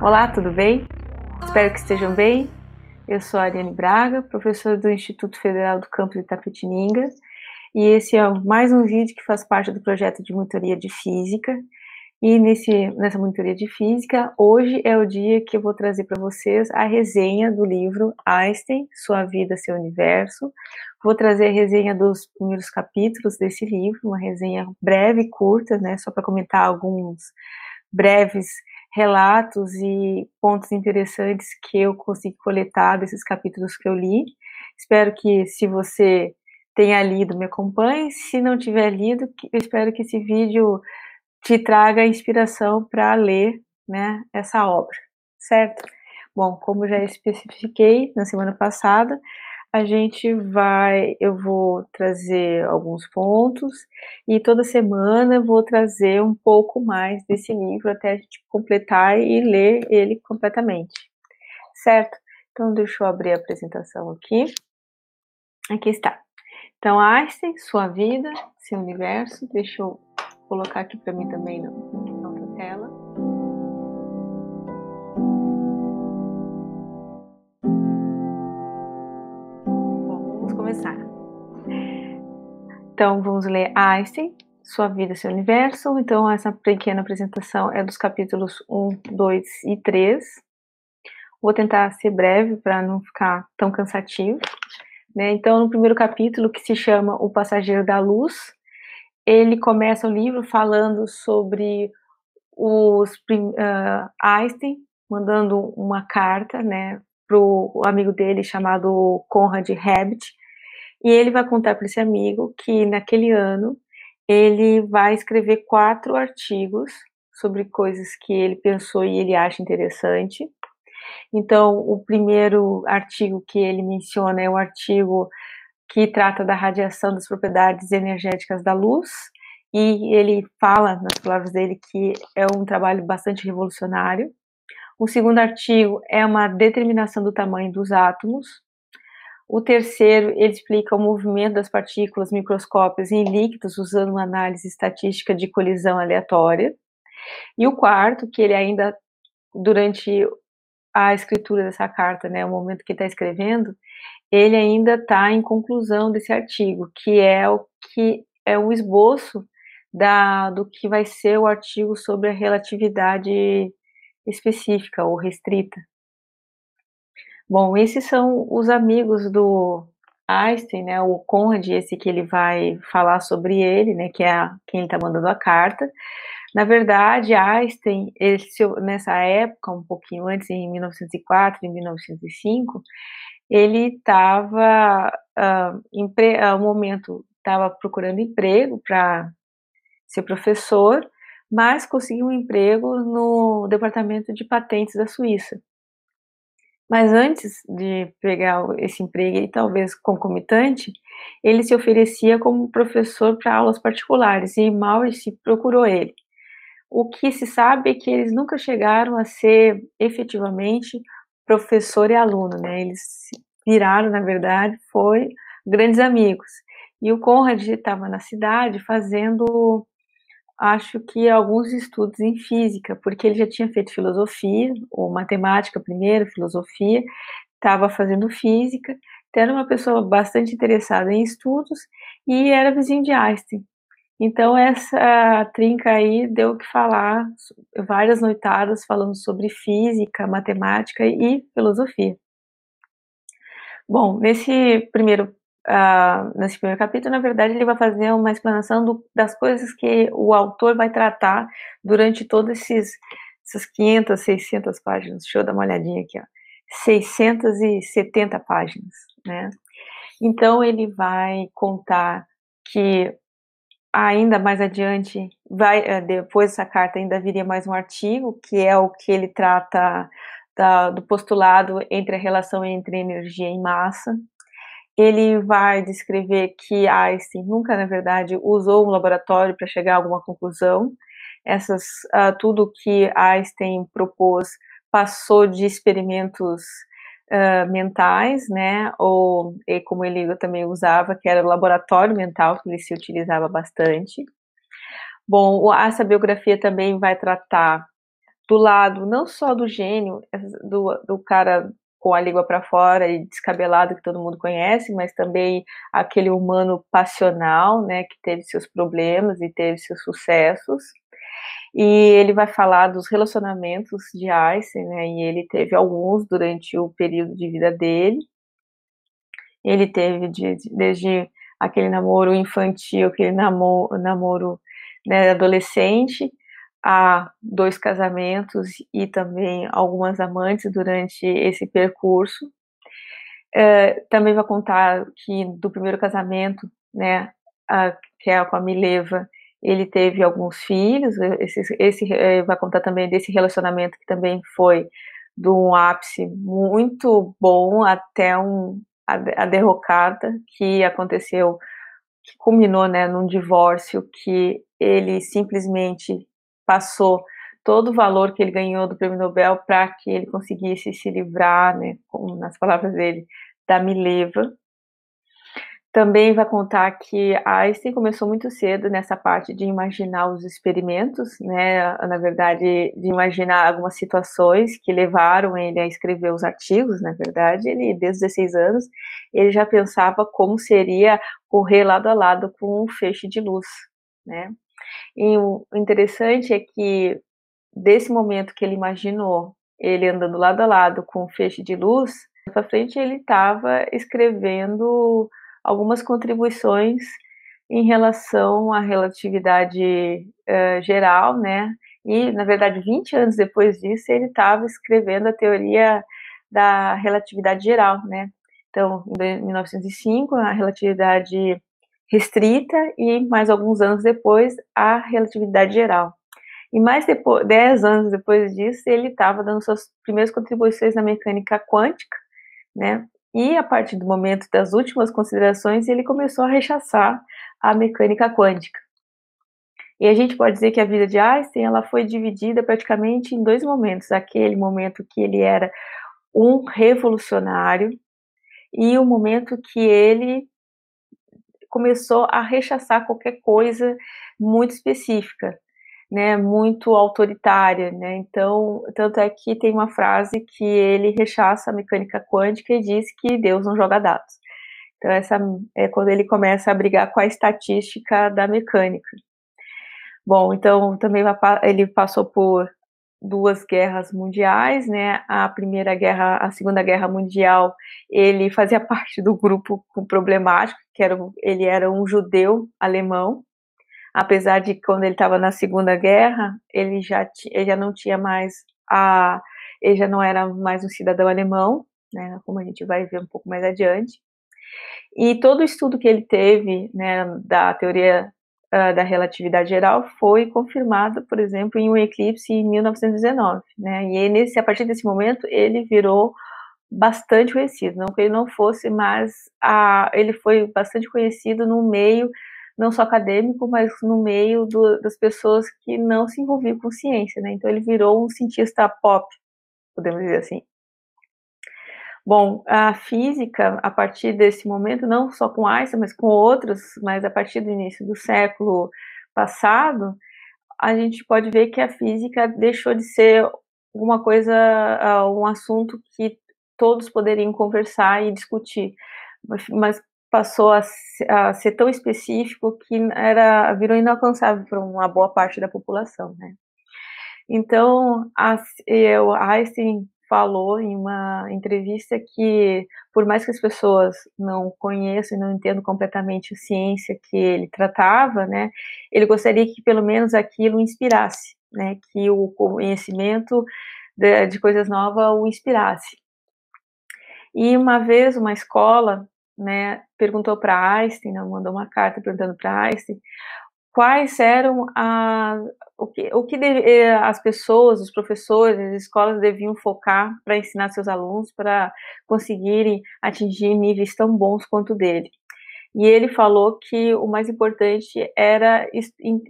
Olá, tudo bem? Espero que estejam bem. Eu sou a Ariane Braga, professora do Instituto Federal do Campo de Itapetininga, e esse é mais um vídeo que faz parte do projeto de monitoria de física. E nesse, nessa monitoria de física, hoje é o dia que eu vou trazer para vocês a resenha do livro Einstein, Sua Vida, Seu Universo. Vou trazer a resenha dos primeiros capítulos desse livro, uma resenha breve curta, né, só para comentar alguns breves relatos e pontos interessantes que eu consegui coletar desses capítulos que eu li. Espero que, se você tenha lido, me acompanhe. Se não tiver lido, eu espero que esse vídeo te traga inspiração para ler né, essa obra, certo? Bom, como já especifiquei na semana passada, a gente vai, eu vou trazer alguns pontos e toda semana eu vou trazer um pouco mais desse livro até a gente completar e ler ele completamente, certo? Então, deixa eu abrir a apresentação aqui. Aqui está. Então, Einstein, sua vida, seu universo. Deixa eu colocar aqui para mim também Então, vamos ler Einstein, Sua Vida, Seu Universo. Então, essa pequena apresentação é dos capítulos 1, 2 e 3. Vou tentar ser breve para não ficar tão cansativo. Né? Então, no primeiro capítulo, que se chama O Passageiro da Luz, ele começa o livro falando sobre os uh, Einstein mandando uma carta, né, para o amigo dele chamado Conrad Habit, e ele vai contar para esse amigo que naquele ano ele vai escrever quatro artigos sobre coisas que ele pensou e ele acha interessante. Então, o primeiro artigo que ele menciona é o artigo que trata da radiação das propriedades energéticas da luz, e ele fala, nas palavras dele, que é um trabalho bastante revolucionário. O segundo artigo é uma determinação do tamanho dos átomos, o terceiro, ele explica o movimento das partículas microscópicas em líquidos usando uma análise estatística de colisão aleatória. E o quarto, que ele ainda, durante a escritura dessa carta, né, o momento que está escrevendo, ele ainda está em conclusão desse artigo, que é o que é o esboço da, do que vai ser o artigo sobre a relatividade específica ou restrita. Bom, esses são os amigos do Einstein, né? O Conrad, esse que ele vai falar sobre ele, né? Que é quem está mandando a carta. Na verdade, Einstein, nessa época, um pouquinho antes, em 1904, em 1905, ele estava, uh, uh, um momento, estava procurando emprego para ser professor, mas conseguiu um emprego no departamento de patentes da Suíça. Mas antes de pegar esse emprego e talvez concomitante, ele se oferecia como professor para aulas particulares e se procurou ele. O que se sabe é que eles nunca chegaram a ser efetivamente professor e aluno, né? Eles viraram, na verdade, foi grandes amigos. E o Conrad estava na cidade fazendo acho que alguns estudos em física, porque ele já tinha feito filosofia, ou matemática primeiro, filosofia, estava fazendo física, então era uma pessoa bastante interessada em estudos e era vizinho de Einstein. Então essa trinca aí deu o que falar, várias noitadas falando sobre física, matemática e filosofia. Bom, nesse primeiro uh, nesse primeiro capítulo, na verdade, ele vai fazer uma explanação do, das coisas que o autor vai tratar durante esses essas 500, 600 páginas. Deixa eu dar uma olhadinha aqui, ó. 670 páginas, né? Então ele vai contar que ainda mais adiante, vai eh, depois dessa carta ainda viria mais um artigo que é o que ele trata da, do postulado entre a relação entre energia e massa, ele vai descrever que Einstein nunca, na verdade, usou um laboratório para chegar a alguma conclusão. Essas, uh, tudo que Einstein propôs passou de experimentos uh, mentais, né, ou como ele também usava, que era o laboratório mental, que ele se utilizava bastante. Bom, essa biografia também vai tratar do lado não só do gênio, do, do cara com a língua para fora e descabelado que todo mundo conhece, mas também aquele humano passional, né, que teve seus problemas e teve seus sucessos. E ele vai falar dos relacionamentos de Einstein, né, e ele teve alguns durante o período de vida dele. Ele teve de, de, desde aquele namoro infantil, aquele namoro, namoro né, adolescente, a dois casamentos e também algumas amantes durante esse percurso. É, também vai contar que do primeiro casamento, né, a, que é com a Mileva, ele teve alguns filhos. Esse, esse é, vai contar também desse relacionamento que também foi de um ápice muito bom até um, a, a derrocada que aconteceu, que culminou, né, num divórcio que ele simplesmente passou todo o valor que ele ganhou do prêmio Nobel para que ele conseguisse se livrar, né, como nas palavras dele, da Mileva. Também vai contar que Einstein começou muito cedo nessa parte de imaginar os experimentos, né, na verdade, de imaginar algumas situações que levaram ele a escrever os artigos, na verdade, ele, desde os 16 anos, ele já pensava como seria correr lado a lado com um feixe de luz, né, e o interessante é que, desse momento que ele imaginou ele andando lado a lado com um feixe de luz, para frente ele estava escrevendo algumas contribuições em relação à relatividade uh, geral, né? E, na verdade, 20 anos depois disso, ele estava escrevendo a teoria da relatividade geral, né? Então, em 1905, a relatividade restrita e mais alguns anos depois a relatividade geral. E mais depois, dez anos depois disso, ele estava dando suas primeiras contribuições na mecânica quântica, né? E a partir do momento das últimas considerações, ele começou a rechaçar a mecânica quântica. E a gente pode dizer que a vida de Einstein ela foi dividida praticamente em dois momentos: aquele momento que ele era um revolucionário e o momento que ele começou a rechaçar qualquer coisa muito específica, né, muito autoritária, né? Então, tanto é que tem uma frase que ele rechaça a mecânica quântica e diz que Deus não joga dados. Então, essa é quando ele começa a brigar com a estatística da mecânica. Bom, então também ele passou por duas guerras mundiais, né? A primeira guerra, a segunda guerra mundial, ele fazia parte do grupo problemático, que era ele era um judeu alemão, apesar de quando ele estava na segunda guerra, ele já ele já não tinha mais a ele já não era mais um cidadão alemão, né? Como a gente vai ver um pouco mais adiante. E todo o estudo que ele teve, né, da teoria uh, da relatividade geral foi confirmada, por exemplo, em um eclipse em 1919, né? E nesse, a partir desse momento ele virou bastante conhecido, não que ele não fosse, mas a, ele foi bastante conhecido no meio não só acadêmico, mas no meio do, das pessoas que não se envolviam com ciência, né? Então ele virou um cientista pop, podemos dizer assim. Bom, a física, a partir desse momento, não só com Einstein, mas com outros, mas a partir do início do século passado, a gente pode ver que a física deixou de ser alguma coisa, ah, um assunto que todos poderiam conversar e discutir, mas passou a, a ser tão específico que era virou inalcançável para uma boa parte da população, né? Então, a, eu, Einstein falou em uma entrevista que, por mais que as pessoas não conheçam e não entendam completamente a ciência que ele tratava, né, ele gostaria que pelo menos aquilo inspirasse, né, que o conhecimento de, de coisas novas o inspirasse. E uma vez uma escola, né, perguntou para Einstein, né, mandou uma carta perguntando para Einstein quais eram a, o que, o que deve, eh, as pessoas, os professores, as escolas deviam focar para ensinar seus alunos para conseguirem atingir níveis tão bons quanto dele. E ele falou que o mais importante era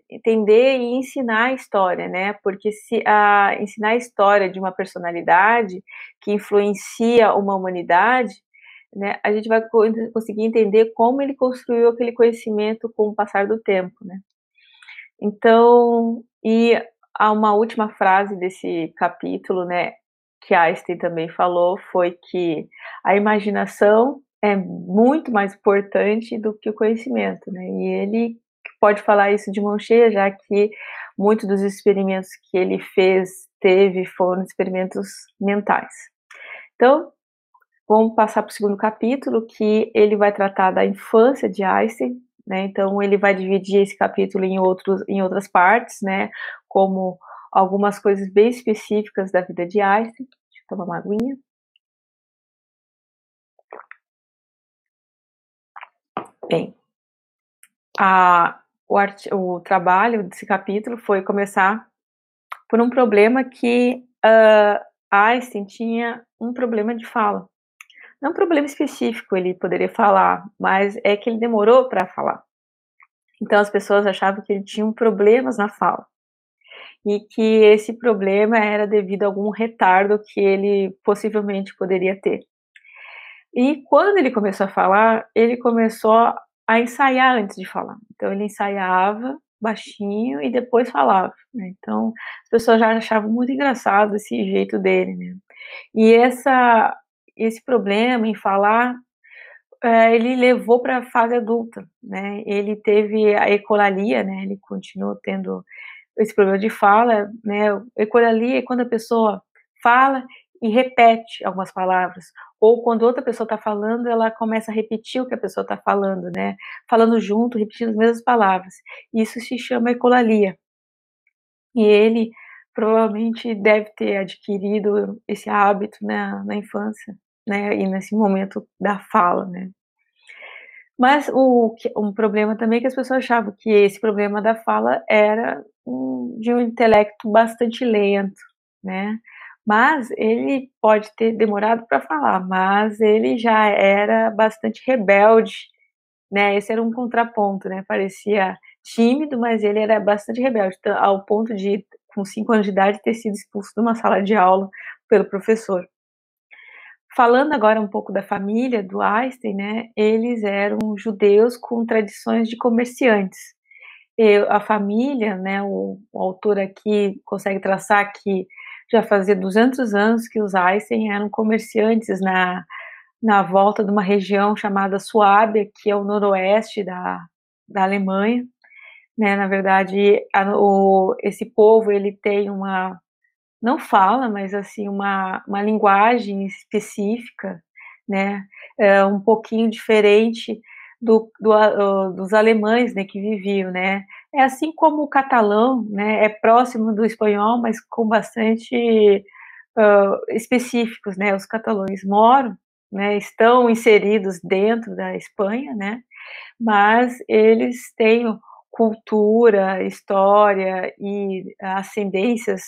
entender e ensinar a história, né? Porque se a, ensinar a história de uma personalidade que influencia uma humanidade, né, a gente vai conseguir entender como ele construiu aquele conhecimento com o passar do tempo, né? Então, e há uma última frase desse capítulo, né, que Einstein também falou, foi que a imaginação é muito mais importante do que o conhecimento, né? E ele pode falar isso de mão cheia, já que muitos dos experimentos que ele fez, teve, foram experimentos mentais. Então, vamos passar para o segundo capítulo, que ele vai tratar da infância de Einstein, né? Então, ele vai dividir esse capítulo em, outros, em outras partes, né? Como algumas coisas bem específicas da vida de Einstein. Deixa eu tomar uma aguinha. Bem, a, o, art, o trabalho desse capítulo foi começar por um problema que uh, Einstein tinha um problema de fala. Não um problema específico, ele poderia falar, mas é que ele demorou para falar. Então as pessoas achavam que ele tinha problemas na fala. E que esse problema era devido a algum retardo que ele possivelmente poderia ter. E quando ele começou a falar, ele começou a ensaiar antes de falar. Então ele ensaiava baixinho e depois falava. Né? Então as pessoas já achavam muito engraçado esse jeito dele. Né? E essa, esse problema em falar, é, ele levou para a fase adulta. Né? Ele teve a ecolalia, né? ele continuou tendo esse problema de fala. Né? Ecolalia é quando a pessoa fala e repete algumas palavras, ou quando outra pessoa está falando, ela começa a repetir o que a pessoa está falando, né? Falando junto, repetindo as mesmas palavras. Isso se chama ecolalia. E ele provavelmente deve ter adquirido esse hábito né, na infância, né? E nesse momento da fala, né? Mas o um problema também é que as pessoas achavam que esse problema da fala era de um intelecto bastante lento, né? Mas ele pode ter demorado para falar, mas ele já era bastante rebelde, né? Esse era um contraponto, né? Parecia tímido, mas ele era bastante rebelde, ao ponto de, com cinco anos de idade, ter sido expulso de uma sala de aula pelo professor. Falando agora um pouco da família do Einstein, né? Eles eram judeus com tradições de comerciantes. E a família, né? O, o autor aqui consegue traçar que já fazia 200 anos que os Einstein eram comerciantes na, na volta de uma região chamada Suábia, que é o noroeste da, da Alemanha. Né, na verdade, a, o, esse povo ele tem uma não fala, mas assim uma, uma linguagem específica, né, é um pouquinho diferente do, do, dos alemães, né, que viviam, né, é assim como o catalão, né, é próximo do espanhol, mas com bastante uh, específicos, né, os catalães moram, né, estão inseridos dentro da Espanha, né, mas eles têm cultura, história e ascendências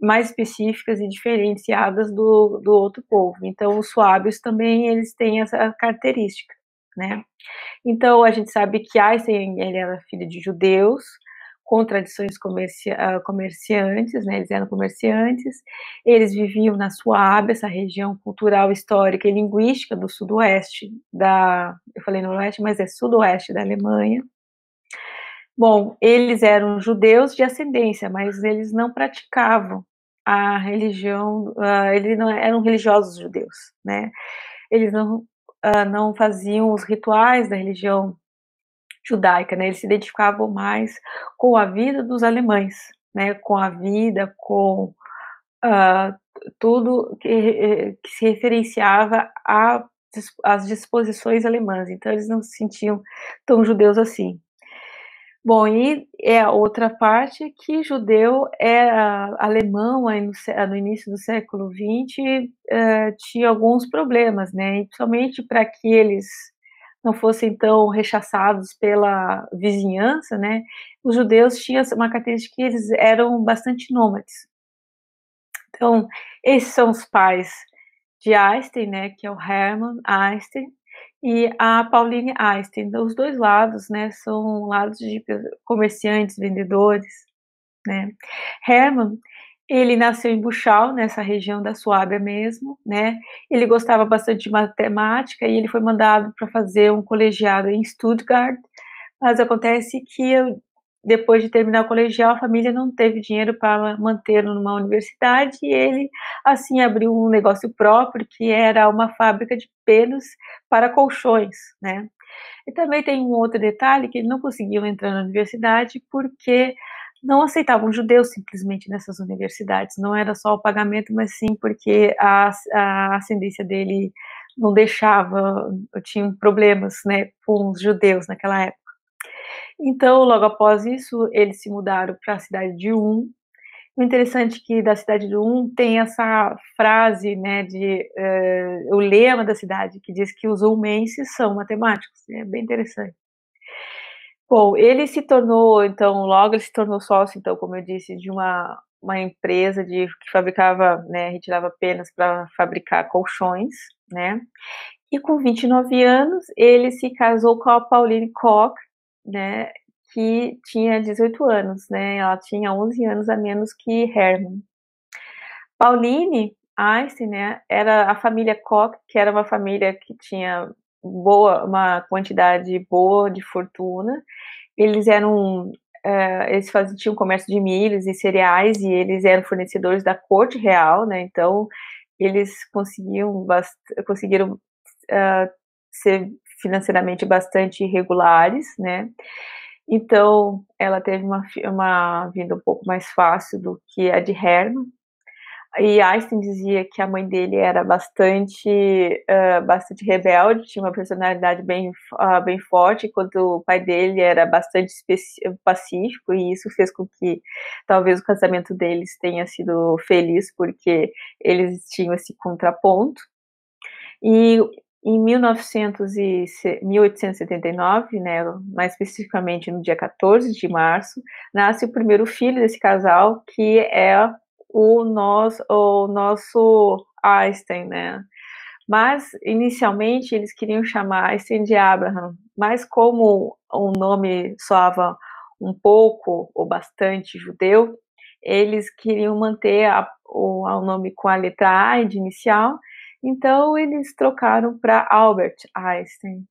mais específicas e diferenciadas do, do outro povo. Então, os suábios também eles têm essa característica né? Então a gente sabe que Einstein ele era filho de judeus com tradições comerci ah, comerciantes, né? Eles eram comerciantes. Eles viviam na Suábia, essa região cultural, histórica e linguística do sudoeste da, eu falei noroeste, mas é sudoeste da Alemanha. Bom, eles eram judeus de ascendência, mas eles não praticavam a religião, uh, eles não eram religiosos judeus, né? Eles não uh, não faziam os rituais da religião judaica, né? Eles se identificavam mais com a vida dos alemães, né? Com a vida, com uh, tudo que, que, se referenciava às disposições alemãs. Então eles não se sentiam tão judeus assim. Bom, e é a outra parte que judeu é alemão aí no, no, início do século XX é, tinha alguns problemas, né? E principalmente para que eles não fossem tão rechaçados pela vizinhança, né? Os judeus tinham uma característica que eles eram bastante nômades. Então, esses são os pais de Einstein, né? Que é o Hermann Einstein e a Pauline Einstein. Os dois lados, né, são lados de comerciantes, vendedores, né. Hermann, ele nasceu em Buchau, nessa região da Suábia mesmo, né. Ele gostava bastante de matemática e ele foi mandado para fazer um colegiado em Stuttgart, mas acontece que depois de terminar o colegial, a família não teve dinheiro para mantê-lo numa universidade e ele, assim, abriu um negócio próprio, que era uma fábrica de pelos para colchões, né? E também tem um outro detalhe, que ele não conseguiu entrar na universidade porque não aceitavam judeus simplesmente nessas universidades. Não era só o pagamento, mas sim porque a, a ascendência dele não deixava, tinha problemas né, com os judeus naquela época. Então, logo após isso, eles se mudaram para a cidade de Um. O interessante é que da cidade de Um tem essa frase, né, de uh, o lema da cidade que diz que os umenses são matemáticos. É bem interessante. Bom, ele se tornou, então, logo ele se tornou sócio, então, como eu disse, de uma, uma empresa de, que fabricava, né, retirava penas para fabricar colchões, né, e com 29 anos, ele se casou com a Pauline Koch, né, que tinha 18 anos, né, ela tinha 11 anos a menos que Hermann. Pauline Einstein, né, era a família Koch, que era uma família que tinha boa, uma quantidade boa de fortuna. Eles eram, uh, eles faziam, tinham comércio de milhos e cereais e eles eram fornecedores da corte real, né? Então eles conseguiam conseguiram uh, ser financeiramente bastante regulares, né? Então ela teve uma, uma vida um pouco mais fácil do que a de Herman, e Einstein dizia que a mãe dele era bastante, uh, bastante rebelde, tinha uma personalidade bem, uh, bem forte, enquanto o pai dele era bastante pacífico, e isso fez com que talvez o casamento deles tenha sido feliz, porque eles tinham esse contraponto. E em 1900 e 1879, né, mais especificamente no dia 14 de março, nasce o primeiro filho desse casal, que é o nosso, o nosso Einstein, né? Mas, inicialmente, eles queriam chamar Einstein de Abraham, mas como o nome soava um pouco ou bastante judeu, eles queriam manter a, o, o nome com a letra A de inicial, então eles trocaram para Albert Einstein.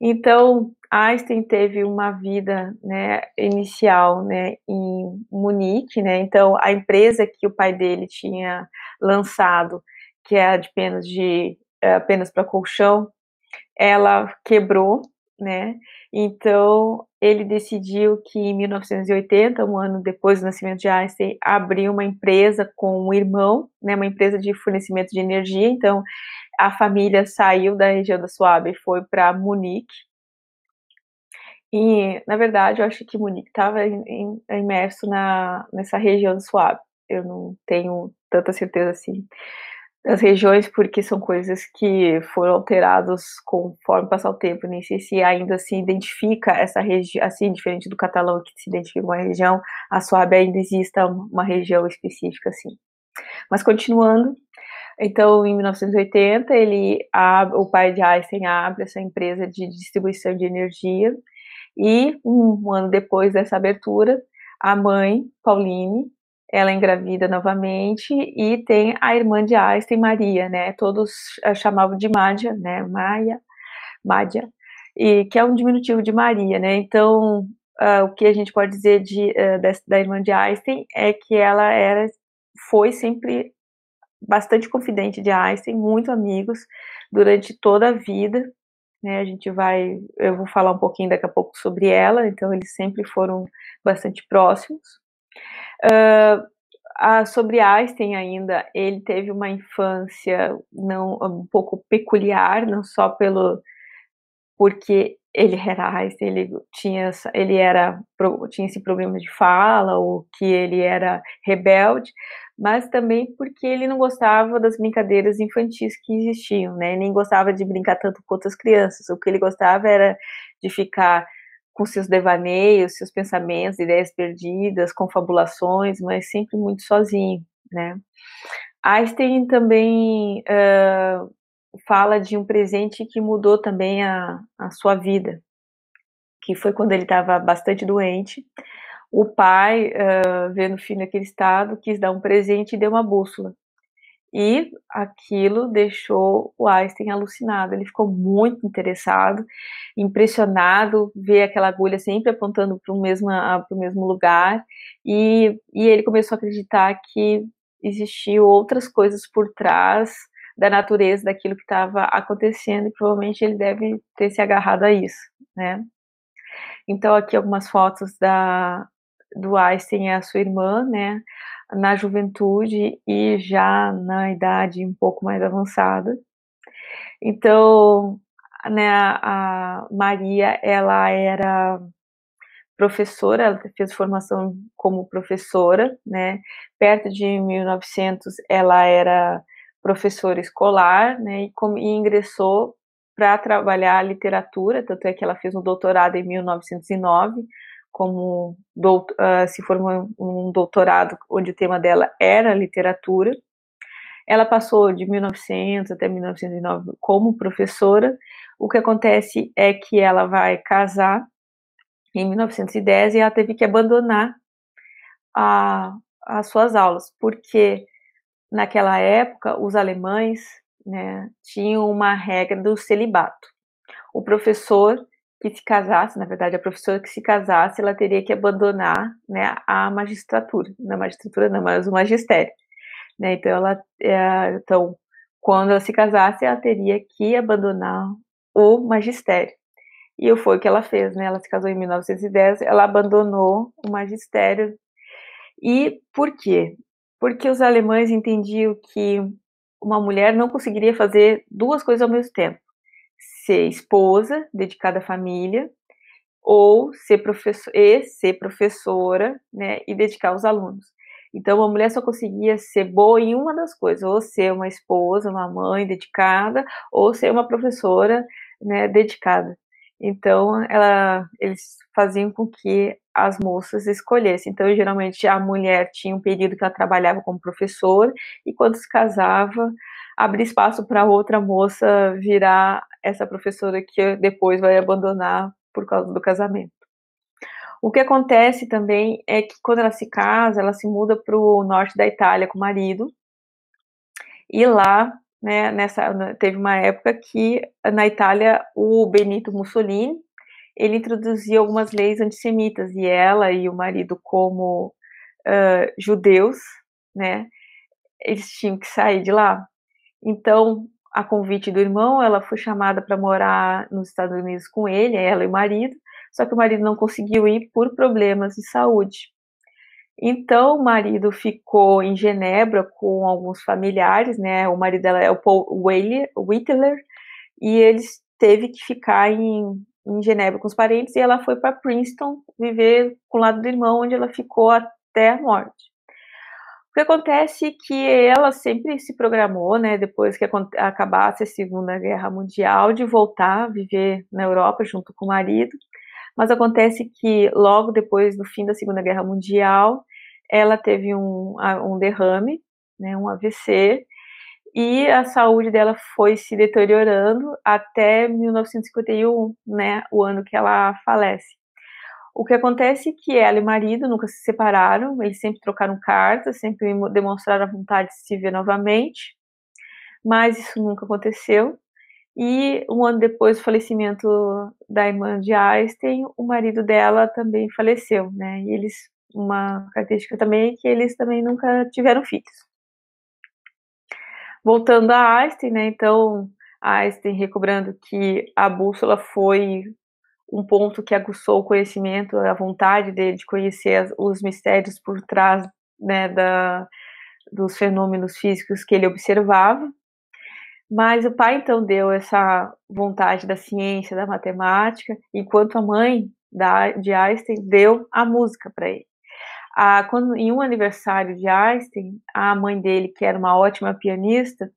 Então, Einstein teve uma vida né, inicial né, em Munique, né, então a empresa que o pai dele tinha lançado, que era de penas de eh, apenas para colchão, ela quebrou, né? Então ele decidiu que em 1980, um ano depois do nascimento de Einstein, abriu uma empresa com um irmão, né, uma empresa de fornecimento de energia. Então a família saiu da região da Suábia e foi para Munique. E, na verdade, eu acho que Munique estava imerso na, nessa região da Suábia. Eu não tenho tanta certeza assim das regiões, porque são coisas que foram alteradas conforme passar o tempo. Nem sei se ainda se identifica essa região, assim, diferente do catalão que se identifica uma região, a Suábia ainda exista uma região específica assim. Mas continuando, então, em 1980, ele abre, o pai de Einstein abre essa empresa de distribuição de energia e um ano depois dessa abertura, a mãe, Pauline, ela engravida novamente e tem a irmã de Einstein, Maria, né? Todos chamavam de Mádia, né? Maia, Mádia, e que é um diminutivo de Maria, né? Então, uh, o que a gente pode dizer de, uh, da, da irmã de Einstein é que ela era, foi sempre bastante confidente de Einstein, muito amigos durante toda a vida. Né, a gente vai, eu vou falar um pouquinho daqui a pouco sobre ela, então eles sempre foram bastante próximos. Uh, a, sobre Einstein ainda, ele teve uma infância não um pouco peculiar, não só pelo porque ele era Einstein, ele tinha, ele era, tinha esse problema de fala, ou que ele era rebelde, mas também porque ele não gostava das brincadeiras infantis que existiam, né? Nem gostava de brincar tanto com outras crianças. O que ele gostava era de ficar com seus devaneios, seus pensamentos, ideias perdidas, confabulações, mas sempre muito sozinho, né? Einstein também uh, fala de um presente que mudou também a, a sua vida, que foi quando ele estava bastante doente. O pai, uh, vendo o filho naquele estado, quis dar um presente e deu uma bússola. E aquilo deixou o Einstein alucinado. Ele ficou muito interessado, impressionado, ver aquela agulha sempre apontando para o mesmo, mesmo lugar. E, e ele começou a acreditar que existiam outras coisas por trás da natureza daquilo que estava acontecendo e provavelmente ele deve ter se agarrado a isso, né? Então aqui algumas fotos da do Einstein e a sua irmã, né? Na juventude e já na idade um pouco mais avançada. Então, né, a Maria, ela era professora, ela fez formação como professora, né, perto de 1900 ela era professora escolar, né, e, com, e ingressou para trabalhar literatura, tanto é que ela fez um doutorado em 1909, como doutor, uh, se formou um doutorado onde o tema dela era literatura. Ela passou de 1900 até 1909 como professora. O que acontece é que ela vai casar em 1910 e ela teve que abandonar a, as suas aulas, porque naquela época os alemães né, tinham uma regra do celibato. O professor que se casasse, na verdade, a professora que se casasse, ela teria que abandonar né, a magistratura, na magistratura não, mas o magistério. Né? Então, ela, é, então, quando ela se casasse, ela teria que abandonar o magistério. E foi o que ela fez, né? Ela se casou em 1910, ela abandonou o magistério. E por quê? Porque os alemães entendiam que uma mulher não conseguiria fazer duas coisas ao mesmo tempo ser esposa, dedicada à família, ou ser professor e ser professora, né, e dedicar aos alunos. Então, a mulher só conseguia ser boa em uma das coisas, ou ser uma esposa, uma mãe dedicada, ou ser uma professora, né, dedicada. Então, ela, eles faziam com que as moças escolhessem. Então, geralmente, a mulher tinha um período que ela trabalhava como professora, e quando se casava, abrir espaço para outra moça virar essa professora que depois vai abandonar por causa do casamento. O que acontece também é que quando ela se casa, ela se muda para o norte da Itália com o marido, e lá, né, nessa, teve uma época que na Itália o Benito Mussolini, ele introduzia algumas leis antissemitas, e ela e o marido como uh, judeus, né, eles tinham que sair de lá. Então, a convite do irmão, ela foi chamada para morar nos Estados Unidos com ele, ela e o marido, só que o marido não conseguiu ir por problemas de saúde. Então, o marido ficou em Genebra com alguns familiares, né? O marido dela é o Paul Whittler, e eles teve que ficar em, em Genebra com os parentes, e ela foi para Princeton viver com o lado do irmão, onde ela ficou até a morte que acontece é que ela sempre se programou, né, depois que acabasse a Segunda Guerra Mundial, de voltar a viver na Europa junto com o marido. Mas acontece que logo depois do fim da Segunda Guerra Mundial, ela teve um, um derrame, né, um AVC, e a saúde dela foi se deteriorando até 1951, né, o ano que ela falece. O que acontece é que ela e o marido nunca se separaram, eles sempre trocaram cartas, sempre demonstraram a vontade de se ver novamente, mas isso nunca aconteceu. E um ano depois do falecimento da irmã de Einstein, o marido dela também faleceu, né? E eles, uma característica também é que eles também nunca tiveram filhos. Voltando a Einstein, né? Então, Einstein recobrando que a bússola foi um ponto que aguçou o conhecimento, a vontade dele de conhecer os mistérios por trás né, da, dos fenômenos físicos que ele observava. Mas o pai então deu essa vontade da ciência, da matemática, enquanto a mãe da, de Einstein deu a música para ele. Ah, quando, em um aniversário de Einstein, a mãe dele, que era uma ótima pianista,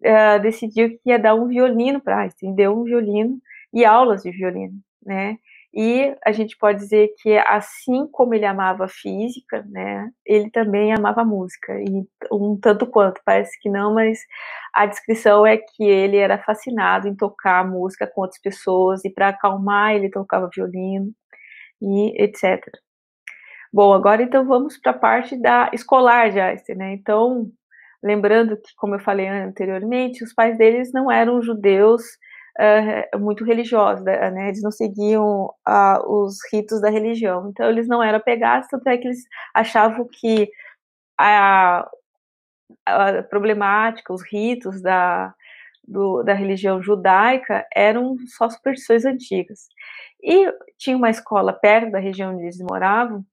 uh, decidiu que ia dar um violino para Einstein, deu um violino e aulas de violino né? E a gente pode dizer que assim como ele amava a física, né, ele também amava a música, e um tanto quanto, parece que não, mas a descrição é que ele era fascinado em tocar música com outras pessoas, e para acalmar ele tocava violino, e etc. Bom, agora então vamos para a parte da escolar de Einstein, né? Então, lembrando que, como eu falei anteriormente, os pais deles não eram judeus uh, muito religiosos, né? Eles não seguiam uh, os ritos da religião, então eles não eram apegados, tanto é que eles achavam que a, a problemática, os ritos da, do, da religião judaica eram só superstições antigas. E tinha uma escola perto da região onde eles moravam,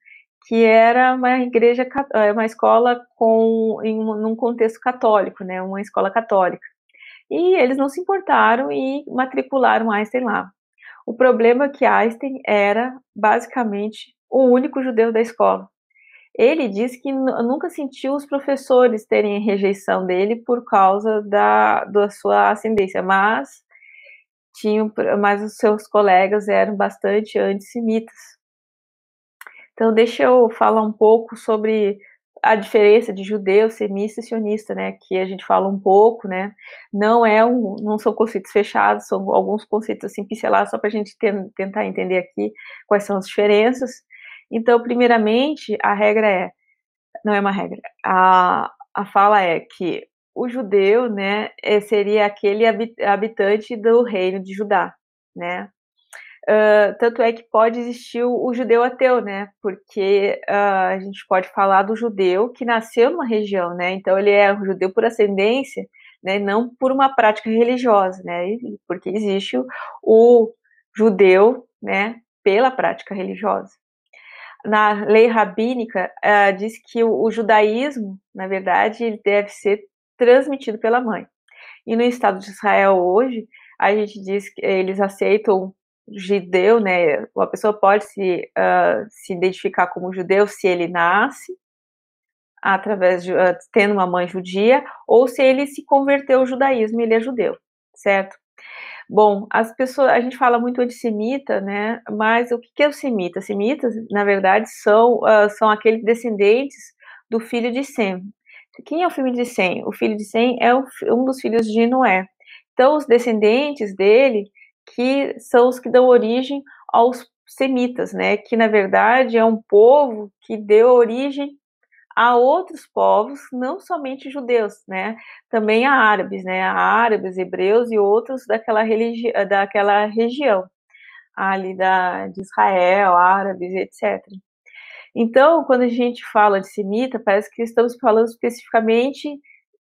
que era uma igreja, eh, uma escola com, em um, num contexto católico, né, uma escola católica. E eles não se importaram e matricularam Einstein lá. O problema é que Einstein era basicamente o único judeu da escola. Ele disse que nunca sentiu os professores terem rejeição dele por causa da, da sua ascendência, mas tinham, mas os seus colegas eram bastante antissemitas. Então, deixa eu falar um pouco sobre a diferença de judeu, semita e sionista, né, que a gente fala um pouco, né, não é um, não são conceitos fechados, são alguns conceitos assim pincelados só para a gente tentar entender aqui quais são as diferenças. Então, primeiramente, a regra é, não é uma regra, a, a fala é que o judeu, né, é, seria aquele habitante do reino de Judá, né, Uh, tanto é que pode existir o, o judeu ateu, né? Porque uh, a gente pode falar do judeu que nasceu numa região, né? Então ele é um judeu por ascendência, né? Não por uma prática religiosa, né? Porque existe o, o judeu, né? Pela prática religiosa. Na lei rabínica uh, diz que o, o judaísmo, na verdade, ele deve ser transmitido pela mãe. E no Estado de Israel hoje, a gente diz que eles aceitam judeu, né? Uma pessoa pode se, uh, se identificar como judeu se ele nasce através de uh, tendo uma mãe judia ou se ele se converteu ao judaísmo, ele é judeu, certo? Bom, as pessoas, a gente fala muito antissemita, né? Mas o que é o semita? Semitas, na verdade, são uh, são aqueles descendentes do filho de Sem. Quem é o filho de Sem? O filho de Sem é um dos filhos de Noé. Então, os descendentes dele que são os que dão origem aos semitas, né? Que na verdade é um povo que deu origem a outros povos, não somente judeus, né? Também a árabes, né? A árabes, hebreus e outros daquela, religi daquela região ali da, de Israel, árabes, etc. Então, quando a gente fala de semita, parece que estamos falando especificamente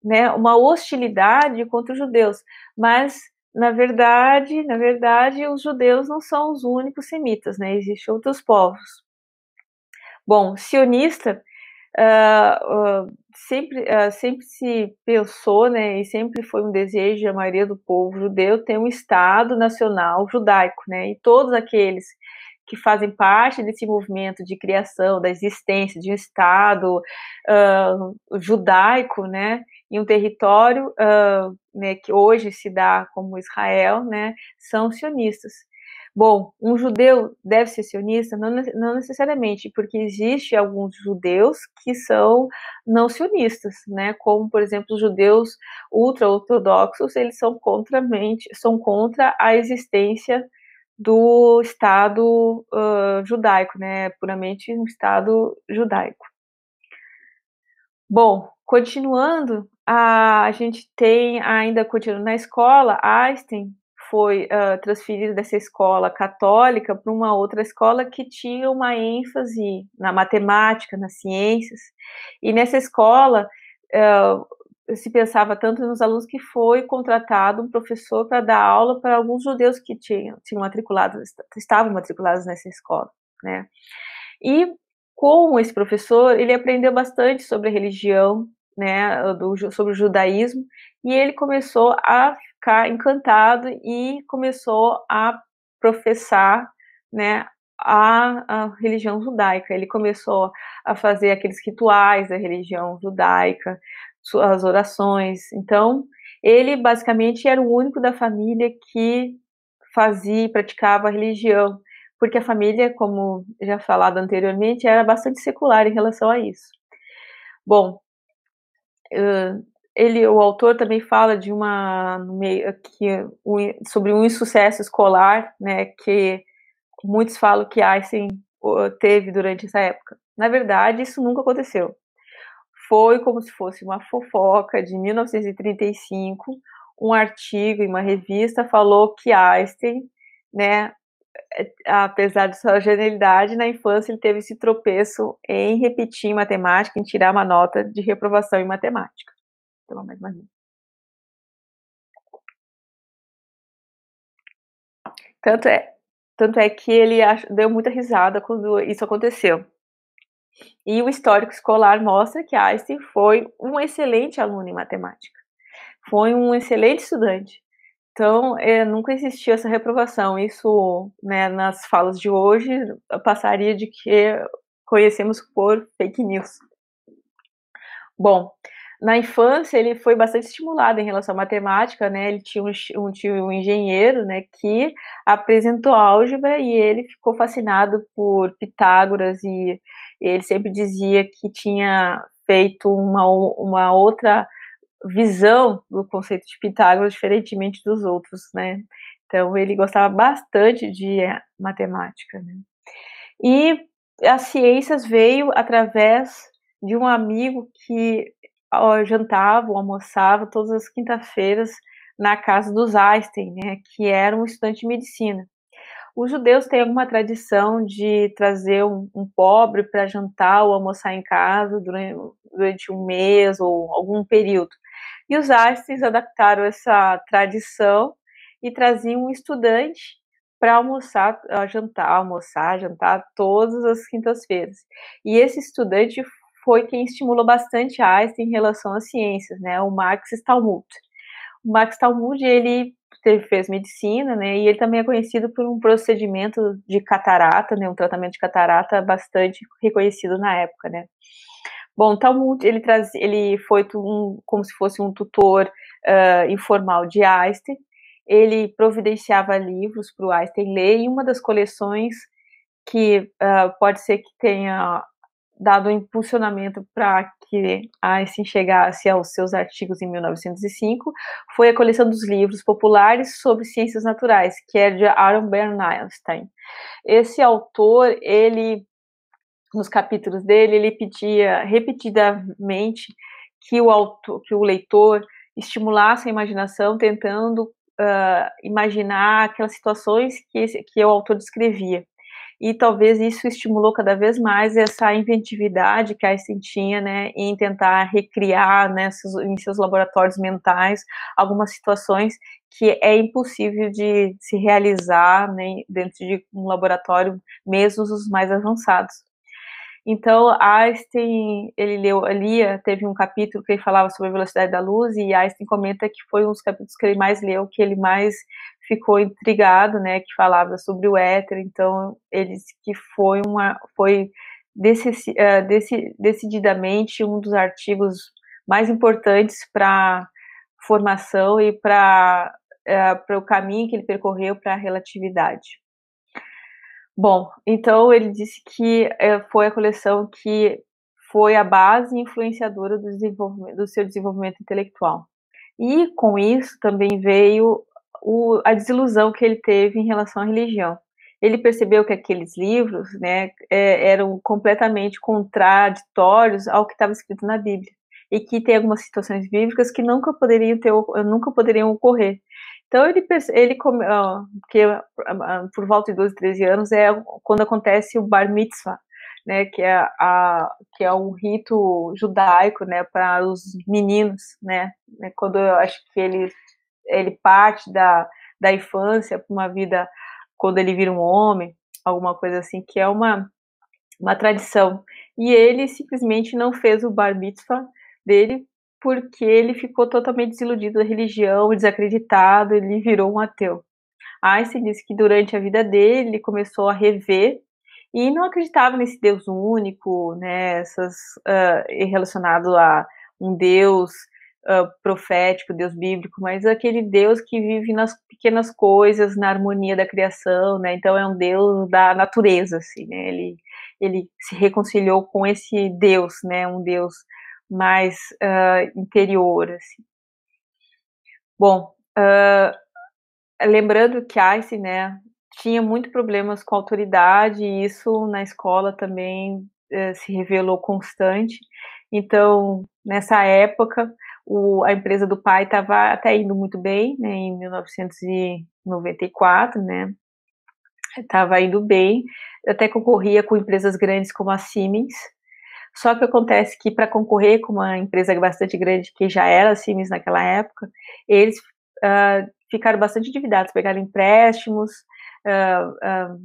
né, uma hostilidade contra os judeus, mas na verdade, na verdade, os judeus não são os únicos semitas, né? Existem outros povos. Bom, sionista uh, uh, sempre, uh, sempre se pensou, né? E sempre foi um desejo da maioria do povo judeu ter um Estado nacional judaico, né? E todos aqueles que fazem parte desse movimento de criação, da existência de um Estado judaico, né? em um território uh, né, que hoje se dá como Israel, né, são sionistas. Bom, um judeu deve ser sionista? Não, não necessariamente, porque existe alguns judeus que são não sionistas, né? Como, por exemplo, os judeus ultra-ortodoxos, eles são, contra, são contra a existência do Estado uh, judaico, né? Puramente um Estado judaico. Bom, continuando, a, a gente tem ainda continuando na escola, Einstein foi uh, transferido dessa escola católica para uma outra escola que tinha uma ênfase na matemática, nas ciências, e nessa escola uh, se pensava tanto nos alunos que foi contratado um professor para dar aula para alguns judeus que tinham, tinham matriculados, estavam matriculados nessa escola, né? E com esse professor, ele aprendeu bastante sobre a religião, né, do, sobre o judaísmo, e ele começou a ficar encantado e começou a professar, né, a, a, religião judaica. Ele começou a fazer aqueles rituais da religião judaica, suas orações. Então, ele basicamente era o único da família que fazia, praticava a religião, porque a família, como já falado anteriormente, era bastante secular em relação a isso. Bom, ele, o autor também fala de uma que sobre um insucesso escolar, né, que muitos falam que Einstein teve durante essa época. Na verdade, isso nunca aconteceu. Foi como se fosse uma fofoca de 1935, um artigo em uma revista falou que Einstein, né, apesar de sua genialidade, na infância ele teve esse tropeço em repetir matemática, em tirar uma nota de reprovação em matemática. Então, mais. Tanto é, tanto é que ele deu muita risada quando isso aconteceu. E o histórico escolar mostra que Einstein foi um excelente aluno em matemática. Foi um excelente estudante. Então, é, nunca existiu essa reprovação. Isso, né, nas falas de hoje, passaria de que conhecemos por fake news. Bom, na infância ele foi bastante estimulado em relação à matemática, né? Ele tinha um, um tio, um engenheiro, né, que apresentou álgebra e ele ficou fascinado por Pitágoras e ele sempre dizia que tinha feito uma, uma outra visão do conceito de Pitágoras diferentemente dos outros, né? Então ele gostava bastante de matemática, né? E as ciências veio através de um amigo que jantava almoçava todas as quintas-feiras na casa dos Einstein, né, que era um estudante de medicina. Os judeus têm alguma tradição de trazer um, um pobre para jantar ou almoçar em casa durante, durante, um mês ou algum período. E os Einsteins adaptaram essa tradição e traziam um estudante para almoçar, jantar, almoçar, jantar todas as quintas-feiras. E esse estudante foi quem estimulou bastante Einstein em relação às ciências, né, o Max Talmud. O Max Talmud, ele teve, fez medicina, né, e ele também é conhecido por um procedimento de catarata, né, um tratamento de catarata bastante reconhecido na época, né. Bom, Talmud, ele, traz, ele foi um, como se fosse um tutor uh, informal de Einstein, ele providenciava livros para o Einstein ler, e uma das coleções que uh, pode ser que tenha dado um impulsionamento para que Einstein chegasse aos seus artigos em 1905 foi a coleção dos livros populares sobre ciências naturais, que é de Aaron Bernstein. Esse autor, ele nos capítulos dele, ele pedia repetidamente que o autor, que o leitor estimulasse a imaginação, tentando uh, imaginar aquelas situações que, esse, que o autor descrevia e talvez isso estimulou cada vez mais essa inventividade que a Einstein tinha, né, em tentar recriar, né, em seus laboratórios mentais, algumas situações que é impossível de se realizar, né, dentro de um laboratório, mesmo os mais avançados. Então, Einstein, ele leu, lia, teve um capítulo que ele falava sobre a velocidade da luz, e Einstein comenta que foi um dos capítulos que ele mais leu, que ele mais ficou intrigado, né, que falava sobre o éter, então ele disse que foi uma, foi decisi, uh, deci, decididamente um dos artigos mais importantes para formação e para uh, para o caminho que ele percorreu para a relatividade. Bom, então ele disse que é, foi a coleção que foi a base influenciadora do, do seu desenvolvimento intelectual. E com isso também veio o, a desilusão que ele teve em relação à religião. Ele percebeu que aqueles livros né, é, eram completamente contraditórios ao que estava escrito na Bíblia e que tem algumas situações bíblicas que nunca poderiam ter, nunca poderiam ocorrer. Então ele, ele que por volta de 12, 13 anos é quando acontece o bar mitzvah, né, que é a que é um rito judaico, né, para os meninos, né, né, quando eu acho que ele ele parte da, da infância para uma vida quando ele vira um homem, alguma coisa assim, que é uma uma tradição. E ele simplesmente não fez o bar mitzvah dele porque ele ficou totalmente desiludido da religião, desacreditado, ele virou um ateu. Einstein disse que durante a vida dele ele começou a rever e não acreditava nesse Deus único, né, essas uh, relacionado a um Deus uh, profético, Deus bíblico, mas aquele Deus que vive nas pequenas coisas, na harmonia da criação, né? Então é um Deus da natureza, assim, né? Ele ele se reconciliou com esse Deus, né? Um Deus mais uh, interior, assim. Bom, uh, lembrando que Einstein, né, tinha muito problemas com autoridade e isso na escola também uh, se revelou constante Então, nessa época, o, a empresa do pai estava até indo muito bem, né, em 1994, né, estava indo bem, até concorria com empresas grandes como a Siemens, só que acontece que para concorrer com uma empresa bastante grande, que já era a Siemens naquela época, eles uh, ficaram bastante endividados, pegaram empréstimos, uh,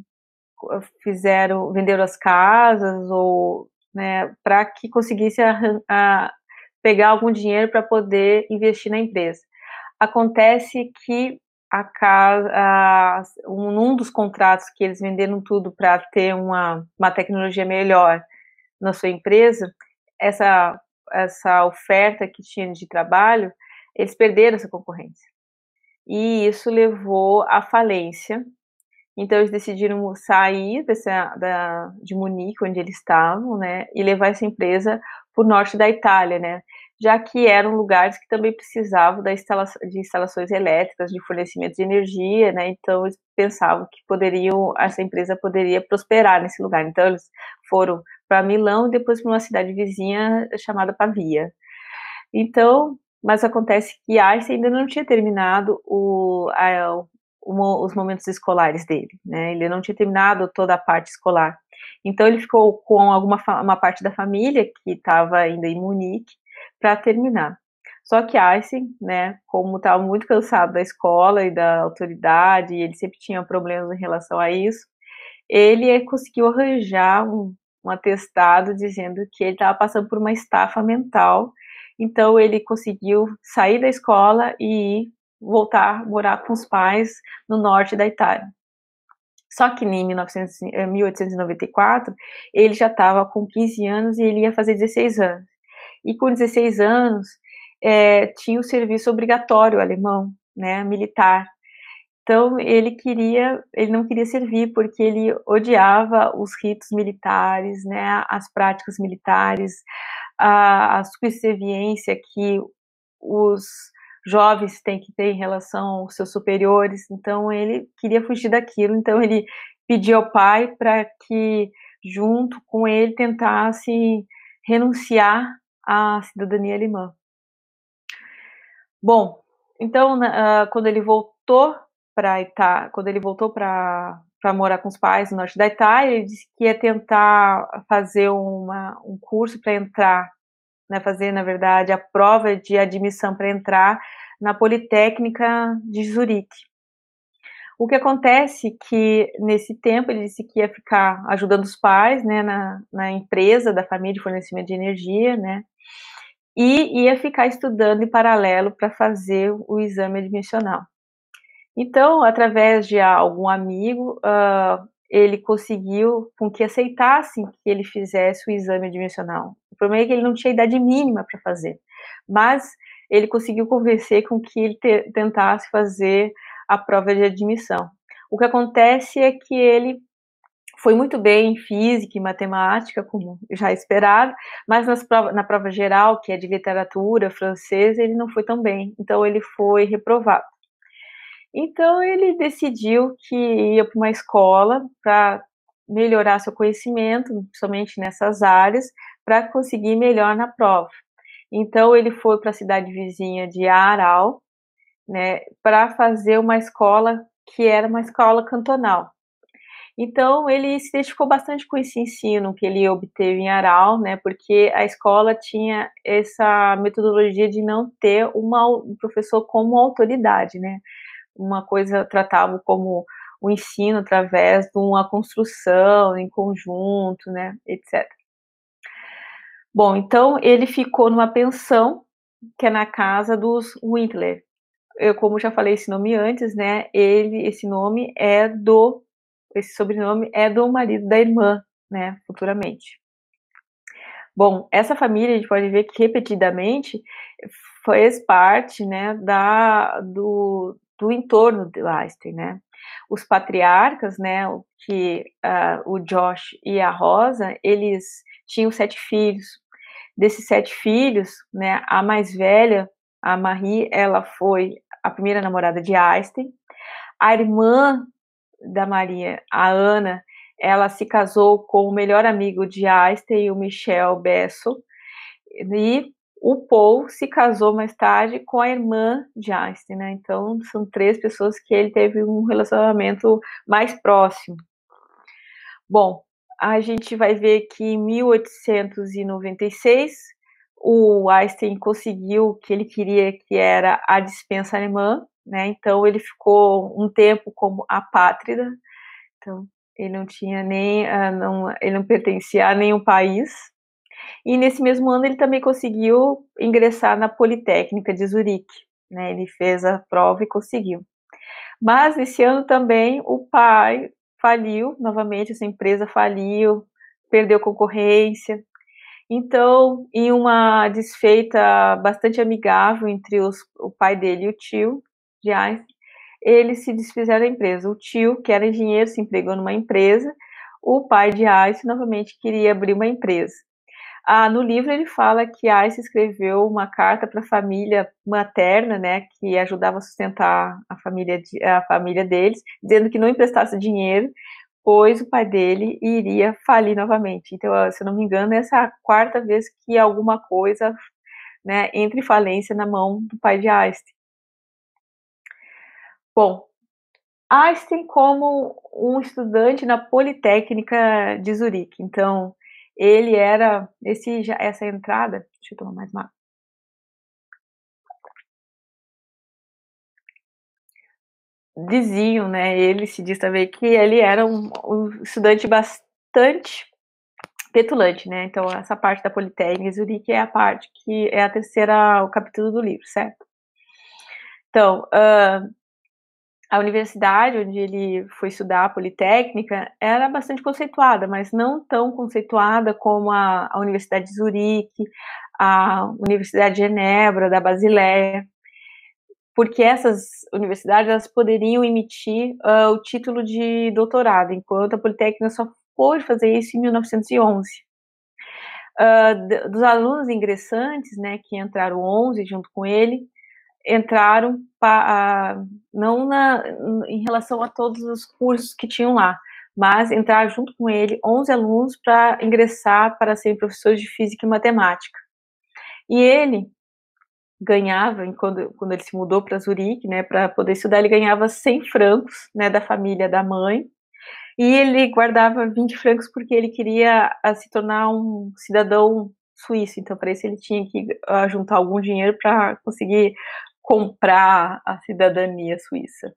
uh, fizeram, venderam as casas ou, né, para que conseguisse pegar algum dinheiro para poder investir na empresa. Acontece que a casa, a, um, dos contratos que eles venderam tudo para ter uma, uma tecnologia melhor na sua empresa, essa, essa oferta que tinha de trabalho, eles perderam essa concorrência. E isso levou à falência. Então eles decidiram sair dessa, da, de Munique, onde eles estavam, né, e levar essa empresa para o norte da Itália, né, já que eram lugares que também precisavam da instalação, de instalações elétricas, de fornecimento de energia, né? Então eles pensavam que poderiam, essa empresa poderia prosperar nesse lugar. Então eles foram para Milão e depois para uma cidade vizinha chamada Pavia. Então, mas acontece que Einstein ainda não tinha terminado o, a, o, os momentos escolares dele, né? Ele não tinha terminado toda a parte escolar. Então ele ficou com alguma uma parte da família que estava ainda em Munique para terminar. Só que Einstein, né, como estava muito cansado da escola e da autoridade, e ele sempre tinha problemas em relação a isso, ele conseguiu arranjar um, um atestado dizendo que ele estava passando por uma estafa mental. Então ele conseguiu sair da escola e voltar a morar com os pais no norte da Itália. Só que em 1900, 1894 ele já estava com 15 anos e ele ia fazer 16 anos e com 16 anos é, tinha o serviço obrigatório alemão, né, militar. Então ele queria, ele não queria servir porque ele odiava os ritos militares, né, as práticas militares, a, a subserviência que os jovens têm que ter em relação aos seus superiores. Então ele queria fugir daquilo. Então ele pediu ao pai para que junto com ele tentasse renunciar a cidadania alemã. Bom, então, uh, quando ele voltou para Itália, quando ele voltou para para morar com os pais no norte da Itália, ele disse que ia tentar fazer uma, um curso para entrar, né, fazer, na verdade, a prova de admissão para entrar na Politécnica de Zurique. O que acontece que, nesse tempo, ele disse que ia ficar ajudando os pais, né, na, na empresa da família de fornecimento de energia, né, e ia ficar estudando em paralelo para fazer o exame admissional. Então, através de algum amigo, uh, ele conseguiu com que aceitassem que ele fizesse o exame admissional. O problema é que ele não tinha idade mínima para fazer, mas ele conseguiu convencer com que ele te, tentasse fazer a prova de admissão. O que acontece é que ele foi muito bem em física e matemática, como já esperado, mas nas prova, na prova geral, que é de literatura francesa, ele não foi tão bem, então ele foi reprovado. Então ele decidiu que ia para uma escola para melhorar seu conhecimento, principalmente nessas áreas, para conseguir melhor na prova. Então ele foi para a cidade vizinha de Aral, né, para fazer uma escola que era uma escola cantonal. Então, ele se identificou bastante com esse ensino que ele obteve em Aral, né, porque a escola tinha essa metodologia de não ter uma, um professor como autoridade, né, uma coisa tratava como o ensino através de uma construção em conjunto, né, etc. Bom, então ele ficou numa pensão que é na casa dos Wintler. Eu, como já falei esse nome antes, né, ele, esse nome é do esse sobrenome é do marido da irmã, né, futuramente. Bom, essa família a gente pode ver que repetidamente fez parte, né, da, do, do entorno de Einstein, né. Os patriarcas, né, que uh, o Josh e a Rosa, eles tinham sete filhos. Desses sete filhos, né, a mais velha, a Marie, ela foi a primeira namorada de Einstein. A irmã da Maria, a Ana, ela se casou com o melhor amigo de Einstein, o Michel Besso. E o Paul se casou mais tarde com a irmã de Einstein, né? Então são três pessoas que ele teve um relacionamento mais próximo. Bom, a gente vai ver que em 1896 o Einstein conseguiu o que ele queria, que era a dispensa alemã, né? Então ele ficou um tempo como apátrida, então ele não tinha nem, uh, não, ele não pertencia a nenhum país. E nesse mesmo ano ele também conseguiu ingressar na Politécnica de Zurique, né? Ele fez a prova e conseguiu. Mas nesse ano também o pai faliu novamente, essa empresa faliu, perdeu concorrência. Então, em uma desfeita bastante amigável entre os, o pai dele e o tio de Einstein, eles se desfizeram da empresa. O tio, que era engenheiro, se empregou numa empresa. O pai de Einstein novamente queria abrir uma empresa. Ah, no livro ele fala que Einstein escreveu uma carta para a família materna, né, que ajudava a sustentar a família, de, a família deles, dizendo que não emprestasse dinheiro, pois o pai dele iria falir novamente. Então, se eu não me engano, essa é a quarta vez que alguma coisa, né, entre falência na mão do pai de Einstein. Bom, Einstein como um estudante na Politécnica de Zurique. Então, ele era esse essa entrada. Deixa eu tomar mais uma. Diziam, né? Ele se diz também que ele era um, um estudante bastante petulante, né? Então essa parte da Politécnica Zurique é a parte que é a terceira o capítulo do livro, certo? Então, uh, a universidade onde ele foi estudar a Politécnica era bastante conceituada, mas não tão conceituada como a, a Universidade de Zurique, a Universidade de Genebra, da Basileia, porque essas universidades elas poderiam emitir uh, o título de doutorado, enquanto a Politécnica só pôde fazer isso em 1911. Uh, dos alunos ingressantes, né, que entraram 11 junto com ele, entraram não na, em relação a todos os cursos que tinham lá, mas entraram junto com ele 11 alunos para ingressar para serem professores de física e matemática. E ele ganhava, quando, quando ele se mudou para Zurique, né, para poder estudar, ele ganhava 100 francos, né, da família da mãe, e ele guardava 20 francos porque ele queria a, se tornar um cidadão suíço, então para isso ele tinha que uh, juntar algum dinheiro para conseguir comprar a cidadania suíça.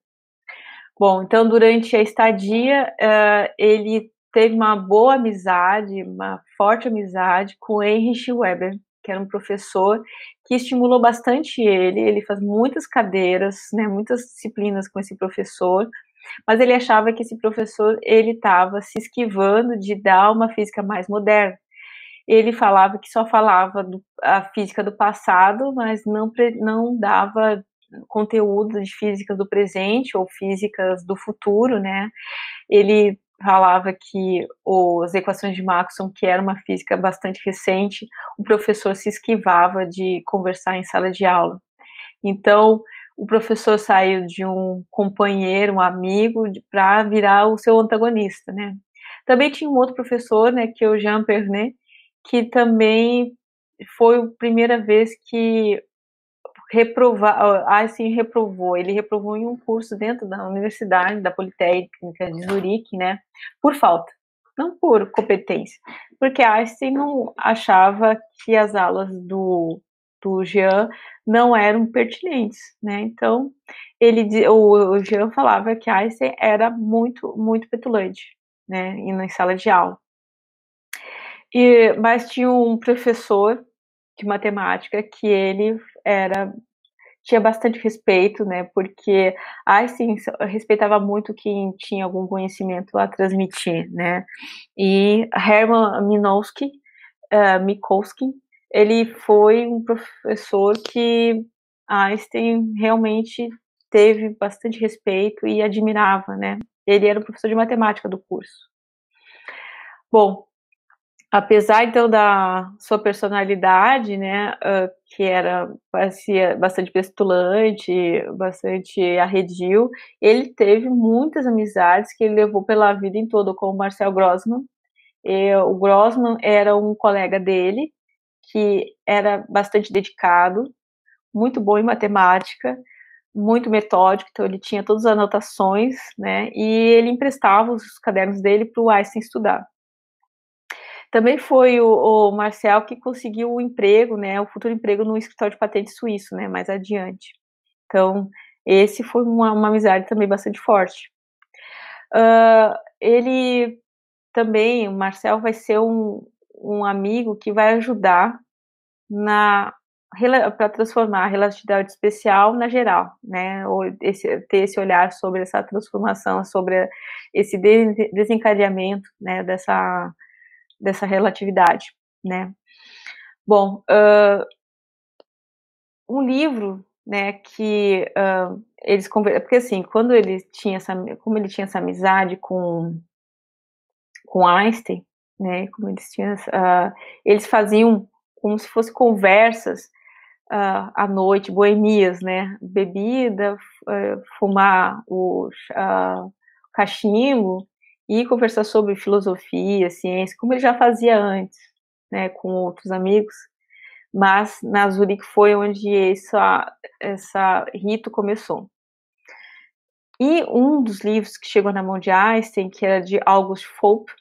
Bom, então durante a estadia, uh, ele teve uma boa amizade, uma forte amizade com Heinrich Weber, que era um professor que estimulou bastante ele. Ele faz muitas cadeiras, né, muitas disciplinas com esse professor, mas ele achava que esse professor ele estava se esquivando de dar uma física mais moderna ele falava que só falava do, a física do passado, mas não, não dava conteúdo de físicas do presente ou físicas do futuro, né? Ele falava que as equações de Maxwell, que era uma física bastante recente, o professor se esquivava de conversar em sala de aula. Então, o professor saiu de um companheiro, um amigo, para virar o seu antagonista, né? Também tinha um outro professor, né, que é o Jean Pernet, que também foi a primeira vez que reprovar, assim, reprovou, ele reprovou em um curso dentro da universidade, da Politécnica de Zurique, né, por falta, não por competência, porque Einstein não achava que as aulas do, do Jean não eram pertinentes, né, então, ele, o, Jean falava que Einstein era muito, muito petulante, né, na sala de aula. E, mas tinha um professor de matemática que ele era tinha bastante respeito, né? Porque Einstein respeitava muito quem tinha algum conhecimento a transmitir, né? E Hermann Minkowski, uh, Minkowski, ele foi um professor que Einstein realmente teve bastante respeito e admirava, né? Ele era o professor de matemática do curso. Bom, apesar então da sua personalidade, né, uh, que era parecia bastante petulante, bastante arredio, ele teve muitas amizades que ele levou pela vida em toda, como Marcel Grossman. E o Grossman era um colega dele que era bastante dedicado, muito bom em matemática, muito metódico, então ele tinha todas as anotações, né, e ele emprestava os cadernos dele para o Einstein estudar. Também foi o, o, Marcel que conseguiu o emprego, né, o futuro emprego no escritório de patente suíço, né, mais adiante. Então, esse foi uma, uma amizade também bastante forte. Uh, ele também, o Marcel vai ser um, um amigo que vai ajudar na para transformar a relatividade especial na geral, né? Ou esse, ter esse olhar sobre essa transformação, sobre esse desencadeamento, né? Dessa dessa relatividade, né? Bom, uh, um livro, né? Que uh, eles porque assim, quando ele tinha essa, como ele tinha essa amizade com com Einstein, né? Como eles tinham, uh, eles faziam como se fossem conversas uh, à noite, boemias, né? Bebida, fumar o uh, cachimbo e conversar sobre filosofia, ciência, como ele já fazia antes, né? Com outros amigos. Mas na Zurique foi onde essa, essa rito começou. E um dos livros que chegou na mão de Einstein, que era de August Pope,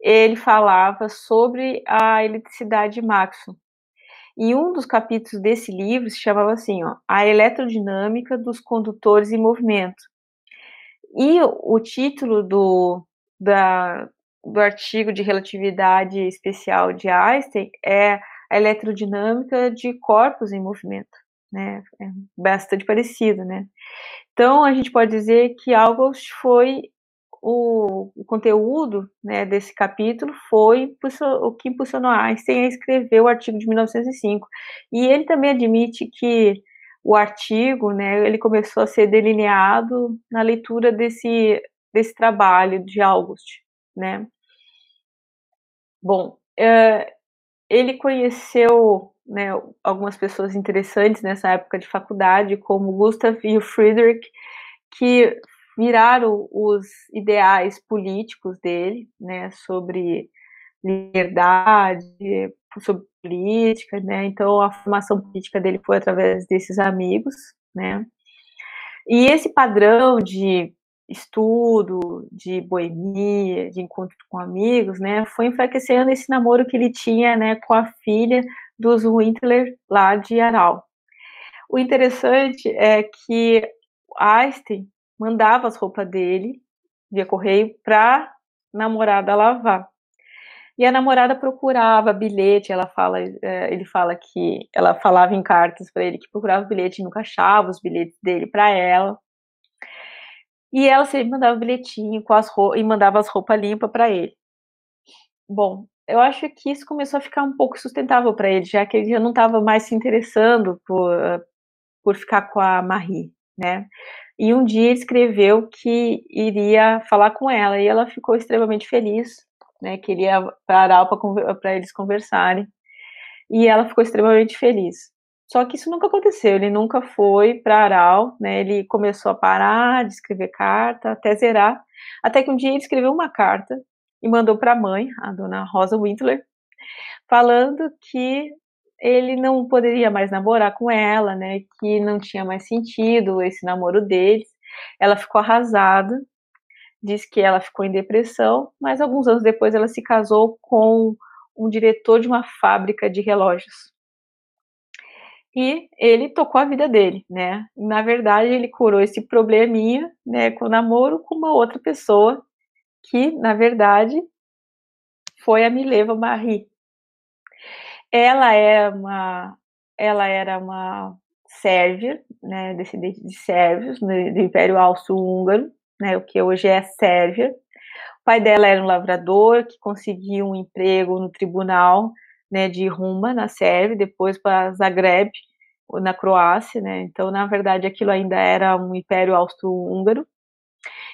ele falava sobre a eletricidade de Maxwell. E um dos capítulos desse livro se chamava assim, ó, A Eletrodinâmica dos Condutores em Movimento. E o título do, da, do artigo de relatividade especial de Einstein é a eletrodinâmica de corpos em movimento, né? É bastante parecido, né? Então a gente pode dizer que August foi o, o conteúdo né, desse capítulo foi o que impulsionou Einstein a escrever o artigo de 1905. E ele também admite que o artigo, né, ele começou a ser delineado na leitura desse, desse trabalho de August, né. Bom, é, ele conheceu né, algumas pessoas interessantes nessa época de faculdade, como Gustav e o Friedrich, que viraram os ideais políticos dele, né, sobre liberdade, sobre política, né, então a formação política dele foi através desses amigos, né, e esse padrão de estudo, de boemia, de encontro com amigos, né, foi enfraquecendo esse namoro que ele tinha, né, com a filha dos Wintler lá de Aral. O interessante é que Einstein mandava as roupas dele via correio para namorada lavar. E a namorada procurava bilhete, ela fala, é, ele fala que ela falava em cartas para ele que procurava bilhete e nunca achava os bilhetes dele para ela. E ela sempre mandava bilhetinho com as roupas, e mandava as roupas limpas para ele. Bom, eu acho que isso começou a ficar um pouco sustentável para ele, já que ele já não estava mais se interessando por, por ficar com a Marie, né? E um dia ele escreveu que iria falar com ela e ela ficou extremamente feliz, né? Queria parar para eles conversarem. E ela ficou extremamente feliz. Só que isso nunca aconteceu, ele nunca foi para Aral, né? Ele começou a parar de escrever carta até zerar, até que um dia ele escreveu uma carta e mandou para a mãe, a dona Rosa Wintler, falando que ele não poderia mais namorar com ela, né? Que não tinha mais sentido esse namoro deles. Ela ficou arrasada, diz que ela ficou em depressão, mas alguns anos depois ela se casou com um diretor de uma fábrica de relógios. E ele tocou a vida dele, né? Na verdade, ele curou esse probleminha, né, com o namoro com uma outra pessoa, que, na verdade, foi a Mileva Marie, ela é uma, ela era uma sérvia, né, descendente de sérvios do, do Império Austro-Húngaro, né, o que hoje é Sérvia. O pai dela era um lavrador que conseguiu um emprego no tribunal, né, de Ruma na Sérvia, depois para Zagreb na Croácia, né. Então, na verdade, aquilo ainda era um Império Austro-Húngaro.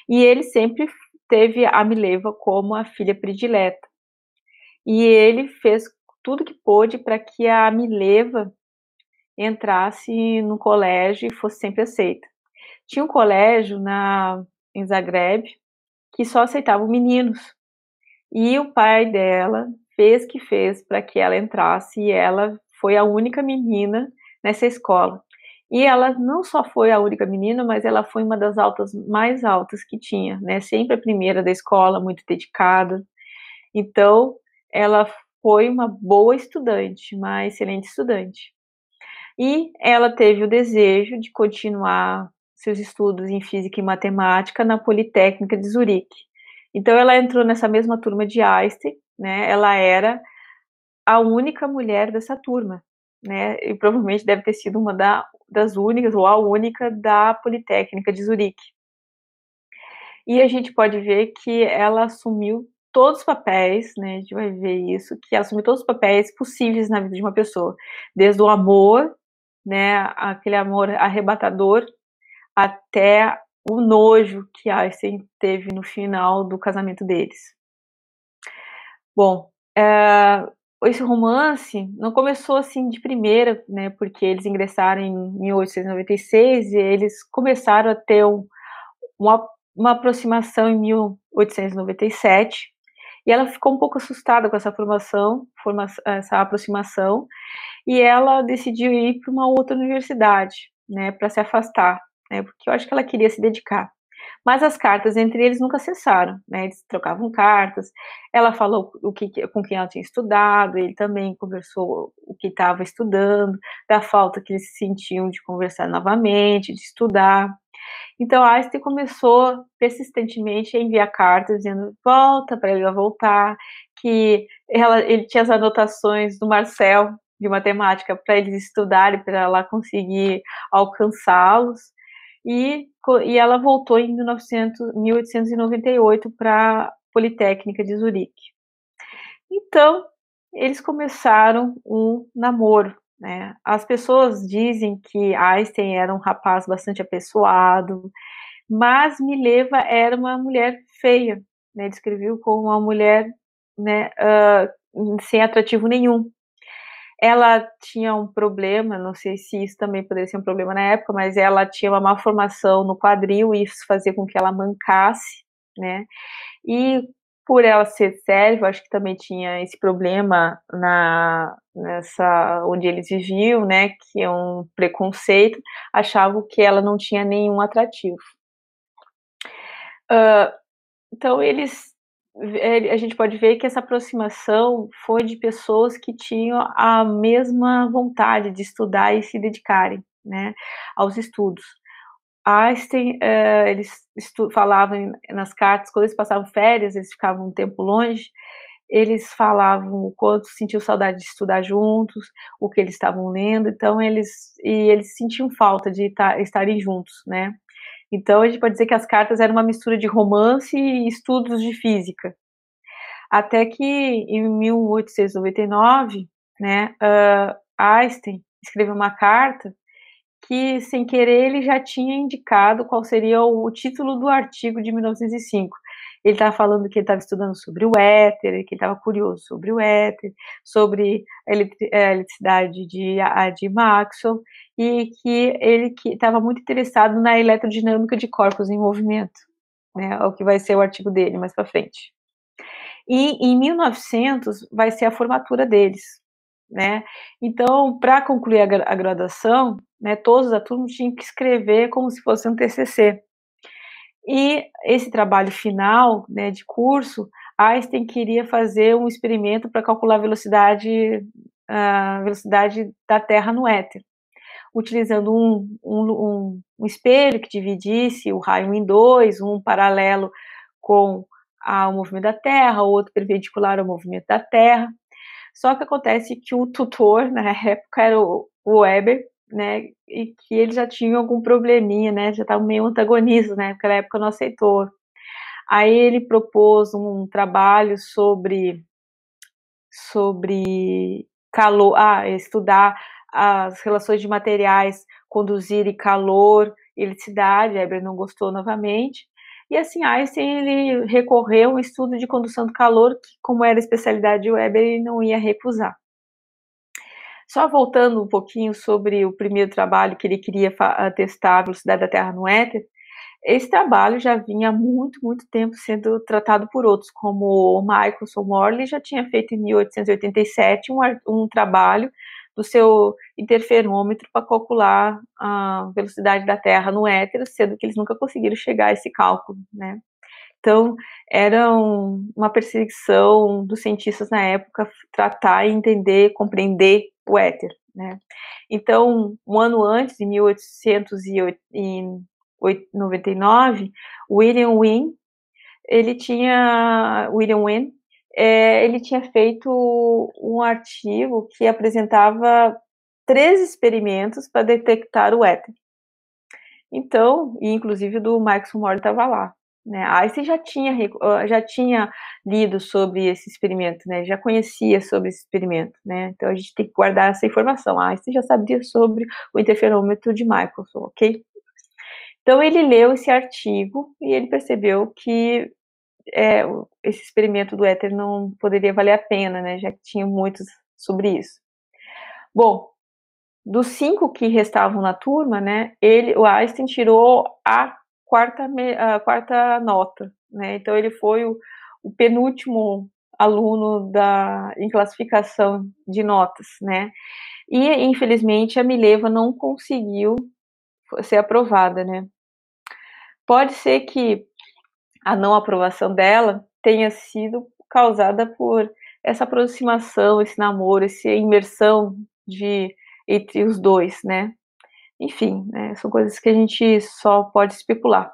E ele sempre teve a Mileva como a filha predileta. E ele fez tudo que pôde para que a Mileva entrasse no colégio e fosse sempre aceita. Tinha um colégio na, em Zagreb que só aceitava meninos. E o pai dela fez que fez para que ela entrasse e ela foi a única menina nessa escola. E ela não só foi a única menina, mas ela foi uma das altas mais altas que tinha, né? Sempre a primeira da escola, muito dedicada. Então, ela foi uma boa estudante, uma excelente estudante. E ela teve o desejo de continuar seus estudos em física e matemática na Politécnica de Zurique. Então, ela entrou nessa mesma turma de Einstein, né? Ela era a única mulher dessa turma né? E provavelmente deve ter sido uma da, das únicas, ou a única, da Politécnica de Zurique. E a gente pode ver que ela assumiu todos os papéis, né? A gente vai ver isso, que assumiu todos os papéis possíveis na vida de uma pessoa, desde o amor, né? Aquele amor arrebatador, até o nojo que Einstein teve no final do casamento deles. Bom, é, esse romance não começou assim de primeira, né, porque eles ingressaram em 1896 e eles começaram a ter um, uma, uma aproximação em 1897 e ela ficou um pouco assustada com essa formação, forma, essa aproximação e ela decidiu ir para uma outra universidade, né, para se afastar, né, porque eu acho que ela queria se dedicar. Mas as cartas entre eles nunca cessaram, né? Eles trocavam cartas. Ela falou o que, com quem ela tinha estudado, ele também conversou o que estava estudando, da falta que eles sentiam de conversar novamente, de estudar. Então Einstein começou persistentemente a enviar cartas dizendo volta para ele voltar, que ela, ele tinha as anotações do Marcel de matemática para eles estudarem, para ela conseguir alcançá-los e, e ela voltou em 1900, 1898 para a Politécnica de Zurique. Então, eles começaram um namoro. Né? As pessoas dizem que Einstein era um rapaz bastante apessoado, mas Mileva era uma mulher feia, né? descreveu como uma mulher né, uh, sem atrativo nenhum. Ela tinha um problema, não sei se isso também poderia ser um problema na época, mas ela tinha uma malformação no quadril e isso fazia com que ela mancasse, né? E por ela ser sérvia, acho que também tinha esse problema na nessa onde eles viviam, né, que é um preconceito, achavam que ela não tinha nenhum atrativo. Uh, então eles a gente pode ver que essa aproximação foi de pessoas que tinham a mesma vontade de estudar e se dedicarem né, aos estudos. Einstein, uh, eles falavam nas cartas, quando eles passavam férias, eles ficavam um tempo longe, eles falavam o quanto sentiam saudade de estudar juntos, o que eles estavam lendo, então eles e eles sentiam falta de estarem juntos, né? Então, a gente pode dizer que as cartas eram uma mistura de romance e estudos de física. Até que, em 1899, né, uh, Einstein escreveu uma carta que, sem querer, ele já tinha indicado qual seria o título do artigo de 1905. Ele estava falando que ele estava estudando sobre o éter, que estava curioso sobre o éter, sobre a eletricidade de, de Maxwell, e que ele estava muito interessado na eletrodinâmica de corpos em movimento, né, é o que vai ser o artigo dele mais para frente. E em 1900 vai ser a formatura deles, né? Então, para concluir a, graduação, né, todos da turma tinham que escrever como se fosse um TCC. E esse trabalho final, né, de curso, Einstein queria fazer um experimento para calcular a velocidade, a velocidade da Terra no éter utilizando um, um, um, espelho que dividisse o raio em dois, um paralelo com o movimento da Terra, outro perpendicular ao movimento da Terra. Só que acontece que o tutor, na época, era o Weber, né, e que ele já tinha algum probleminha, né, já estava meio antagonista, né, naquela época não aceitou. Aí ele propôs um trabalho sobre sobre calor, ah, estudar as relações de materiais conduzirem calor e eletricidade, Weber não gostou novamente, e assim Einstein ele recorreu ao estudo de condução do calor, que como era especialidade de Weber, ele não ia recusar. Só voltando um pouquinho sobre o primeiro trabalho que ele queria testar a velocidade da Terra no éter, esse trabalho já vinha há muito, muito tempo sendo tratado por outros, como o Michaelson Morley já tinha feito em 1887 um, um trabalho do seu interferômetro para calcular a velocidade da Terra no éter, sendo que eles nunca conseguiram chegar a esse cálculo, né? Então, era um, uma perseguição dos cientistas na época tratar, entender, compreender o éter, né? Então, um ano antes, em 1899, William Wynne, ele tinha, William Wynne, é, ele tinha feito um artigo que apresentava três experimentos para detectar o éter. Então, e inclusive do Moore estava lá. Né? Einstein já tinha, já tinha lido sobre esse experimento, né? já conhecia sobre esse experimento. Né? Então a gente tem que guardar essa informação. Einstein já sabia sobre o interferômetro de Michelson, ok? Então ele leu esse artigo e ele percebeu que é, esse experimento do éter não poderia valer a pena, né? já que tinha muitos sobre isso. Bom, dos cinco que restavam na turma, né, ele, o Einstein tirou a quarta, a quarta nota, né? Então ele foi o, o penúltimo aluno da em classificação de notas, né? E infelizmente a Mileva não conseguiu ser aprovada, né? Pode ser que a não aprovação dela tenha sido causada por essa aproximação, esse namoro, essa imersão de entre os dois, né? Enfim, né, são coisas que a gente só pode especular.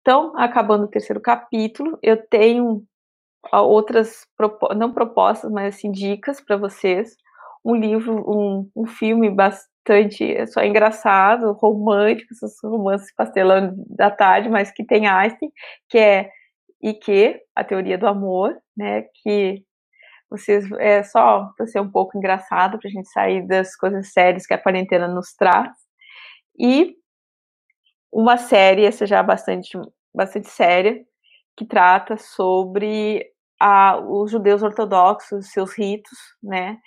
Então, acabando o terceiro capítulo, eu tenho outras, não propostas, mas assim, dicas para vocês. Um livro, um, um filme bastante é só engraçado, romântico, esses romances pastelando da tarde, mas que tem Einstein, que é Ike, a teoria do amor, né, que vocês é só para ser um pouco engraçado, para a gente sair das coisas sérias que a quarentena nos traz. E uma série, essa já bastante, bastante séria, que trata sobre a, os judeus ortodoxos, seus ritos, né?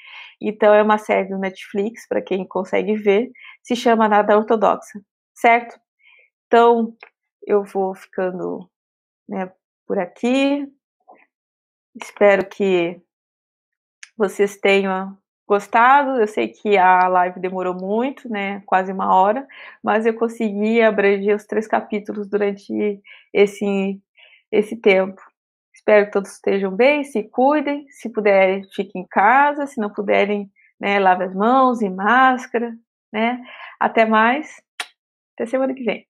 Então é uma série do Netflix, para quem consegue ver, se chama Nada Ortodoxa, certo? Então eu vou ficando né, por aqui. Espero que vocês tenham gostado. Eu sei que a live demorou muito, né? Quase uma hora, mas eu consegui abranger os três capítulos durante esse, esse tempo. Espero que todos estejam bem, se cuidem. Se puderem, fiquem em casa. Se não puderem, né, lave as mãos e máscara, né? Até mais. Até semana que vem.